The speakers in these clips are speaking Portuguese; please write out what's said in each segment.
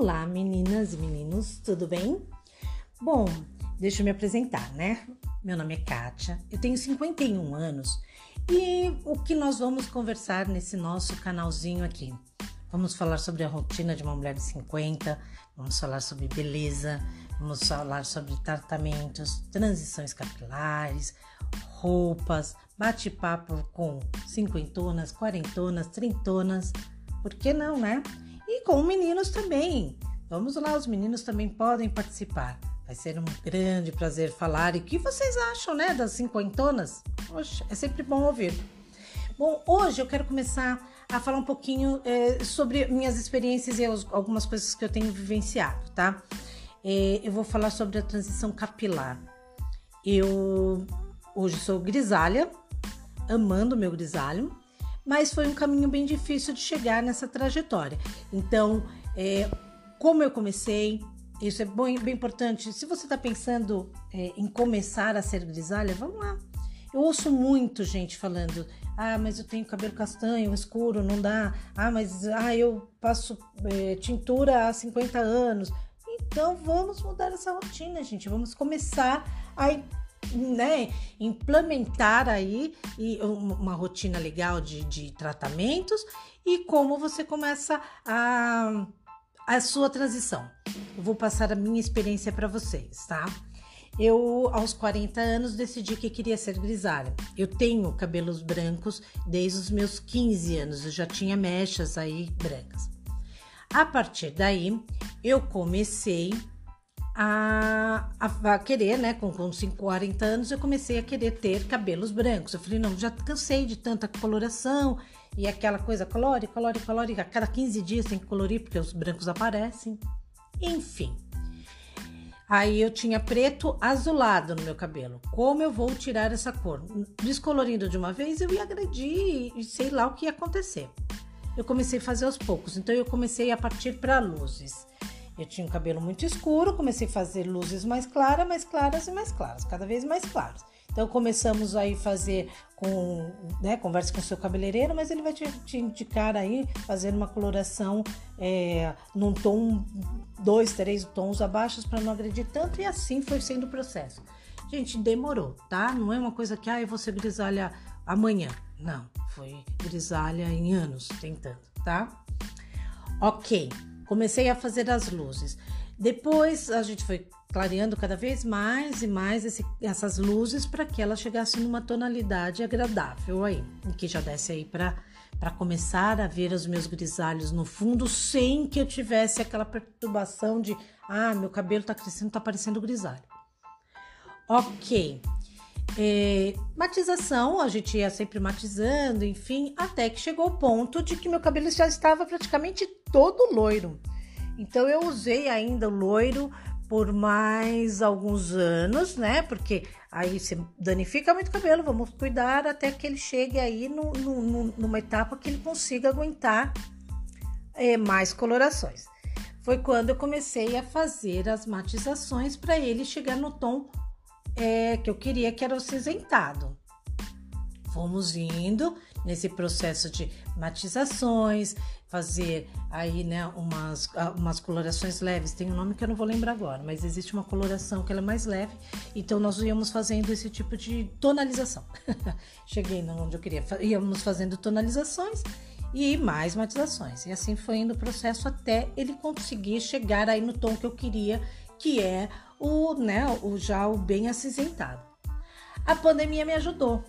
Olá, meninas e meninos, tudo bem? Bom, deixa eu me apresentar, né? Meu nome é Kátia, eu tenho 51 anos e o que nós vamos conversar nesse nosso canalzinho aqui? Vamos falar sobre a rotina de uma mulher de 50, vamos falar sobre beleza, vamos falar sobre tratamentos, transições capilares, roupas, bate-papo com cinquentonas, quarentonas, trintonas, por que não, né? E com meninos também. Vamos lá, os meninos também podem participar. Vai ser um grande prazer falar. E o que vocês acham, né, das cinquentonas? Poxa, é sempre bom ouvir. Bom, hoje eu quero começar a falar um pouquinho é, sobre minhas experiências e algumas coisas que eu tenho vivenciado, tá? É, eu vou falar sobre a transição capilar. Eu hoje sou grisalha, amando meu grisalho, mas foi um caminho bem difícil de chegar nessa trajetória. Então, é, como eu comecei, isso é bem, bem importante. Se você está pensando é, em começar a ser grisalha, vamos lá. Eu ouço muito gente falando: ah, mas eu tenho cabelo castanho, escuro, não dá. Ah, mas ah, eu passo é, tintura há 50 anos. Então vamos mudar essa rotina, gente. Vamos começar a né, implementar aí uma rotina legal de, de tratamentos e como você começa a, a sua transição. Eu vou passar a minha experiência para vocês, tá? Eu, aos 40 anos, decidi que queria ser grisalha. Eu tenho cabelos brancos desde os meus 15 anos, eu já tinha mechas aí brancas. A partir daí, eu comecei a, a, a, querer, né? Com, com 40 anos, eu comecei a querer ter cabelos brancos. Eu falei, não, já cansei de tanta coloração e aquela coisa colore, colore, colore. A cada 15 dias tem que colorir porque os brancos aparecem. Enfim. Aí eu tinha preto azulado no meu cabelo. Como eu vou tirar essa cor? Descolorindo de uma vez, eu ia agredir e sei lá o que ia acontecer. Eu comecei a fazer aos poucos, então eu comecei a partir para luzes. Eu tinha um cabelo muito escuro, comecei a fazer luzes mais claras, mais claras e mais claras, cada vez mais claras. Então começamos aí fazer com, né, conversa com o seu cabeleireiro, mas ele vai te, te indicar aí fazer uma coloração é, num tom, dois, três tons abaixo para não agredir tanto e assim foi sendo o processo. Gente, demorou, tá? Não é uma coisa que ah, eu vou ser grisalha amanhã. Não, foi grisalha em anos tentando, tá? Ok. Comecei a fazer as luzes. Depois a gente foi clareando cada vez mais e mais esse, essas luzes para que elas chegassem numa tonalidade agradável aí, que já desse aí para para começar a ver os meus grisalhos no fundo sem que eu tivesse aquela perturbação de ah, meu cabelo tá crescendo, tá parecendo grisalho. OK. É, matização, a gente ia sempre matizando, enfim, até que chegou o ponto de que meu cabelo já estava praticamente todo loiro. Então eu usei ainda o loiro por mais alguns anos, né? Porque aí você danifica muito o cabelo, vamos cuidar até que ele chegue aí no, no, numa etapa que ele consiga aguentar é, mais colorações. Foi quando eu comecei a fazer as matizações para ele chegar no tom é, que eu queria que era o cinzentado. Fomos indo nesse processo de matizações, fazer aí, né, umas, ah, umas colorações leves. Tem um nome que eu não vou lembrar agora, mas existe uma coloração que ela é mais leve. Então nós íamos fazendo esse tipo de tonalização. Cheguei onde eu queria. Íamos fazendo tonalizações e mais matizações. E assim foi indo o processo até ele conseguir chegar aí no tom que eu queria, que é o, né, o já o bem acinzentado. A pandemia me ajudou,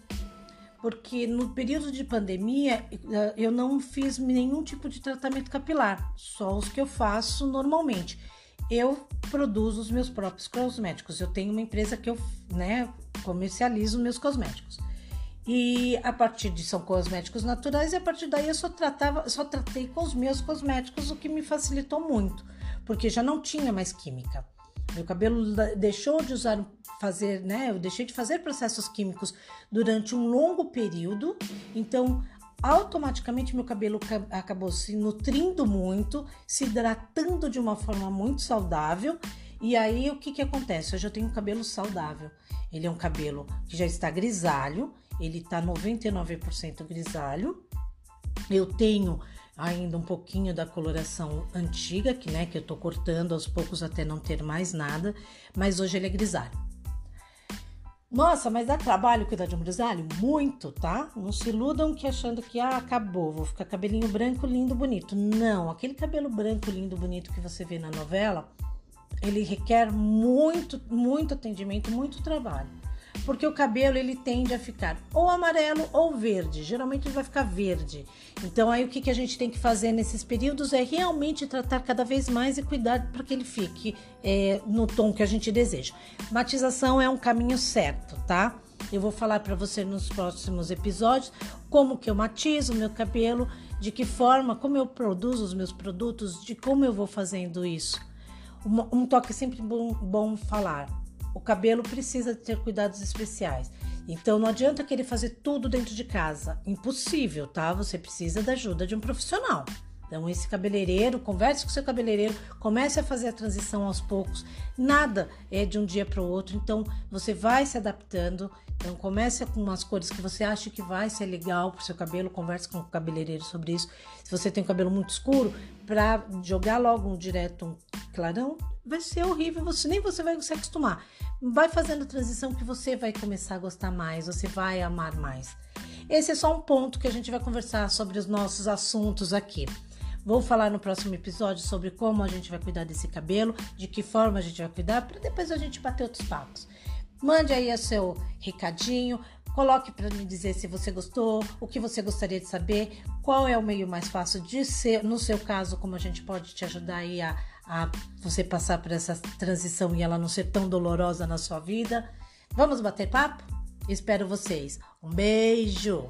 porque no período de pandemia eh, eu não fiz nenhum tipo de tratamento capilar, só os que eu faço normalmente. Eu produzo os meus próprios cosméticos. Eu tenho uma empresa que eu, né, comercializo meus cosméticos. E a partir de são cosméticos naturais, e a partir daí eu só tratava, só tratei com os meus cosméticos, o que me facilitou muito, porque já não tinha mais química. Meu cabelo deixou de usar fazer, né? Eu deixei de fazer processos químicos durante um longo período, então automaticamente meu cabelo acabou se nutrindo muito, se hidratando de uma forma muito saudável. E aí o que que acontece? Eu já tenho um cabelo saudável. Ele é um cabelo que já está grisalho, ele está 99% grisalho. Eu tenho ainda um pouquinho da coloração antiga, que, né, que eu tô cortando aos poucos até não ter mais nada, mas hoje ele é grisalho. Nossa, mas dá trabalho cuidar de um grisalho? Muito, tá? Não se iludam que achando que ah, acabou, vou ficar cabelinho branco, lindo, bonito. Não, aquele cabelo branco, lindo, bonito que você vê na novela, ele requer muito, muito atendimento, muito trabalho porque o cabelo ele tende a ficar ou amarelo ou verde. Geralmente ele vai ficar verde. Então aí o que, que a gente tem que fazer nesses períodos é realmente tratar cada vez mais e cuidar para que ele fique é, no tom que a gente deseja. Matização é um caminho certo, tá? Eu vou falar para você nos próximos episódios como que eu matizo o meu cabelo, de que forma, como eu produzo os meus produtos, de como eu vou fazendo isso. Um, um toque sempre bom, bom falar o cabelo precisa ter cuidados especiais. Então não adianta querer fazer tudo dentro de casa. Impossível, tá? Você precisa da ajuda de um profissional. Então, esse cabeleireiro, converse com seu cabeleireiro, comece a fazer a transição aos poucos. Nada é de um dia para o outro, então você vai se adaptando. Então, comece com umas cores que você acha que vai ser legal para o seu cabelo, converse com o cabeleireiro sobre isso. Se você tem um cabelo muito escuro, para jogar logo um direto um clarão, vai ser horrível, você nem você vai se acostumar. Vai fazendo a transição que você vai começar a gostar mais, você vai amar mais. Esse é só um ponto que a gente vai conversar sobre os nossos assuntos aqui. Vou falar no próximo episódio sobre como a gente vai cuidar desse cabelo, de que forma a gente vai cuidar, para depois a gente bater outros papos. Mande aí o seu recadinho, coloque para me dizer se você gostou, o que você gostaria de saber, qual é o meio mais fácil de ser, no seu caso, como a gente pode te ajudar aí a, a você passar por essa transição e ela não ser tão dolorosa na sua vida. Vamos bater papo? Espero vocês. Um beijo!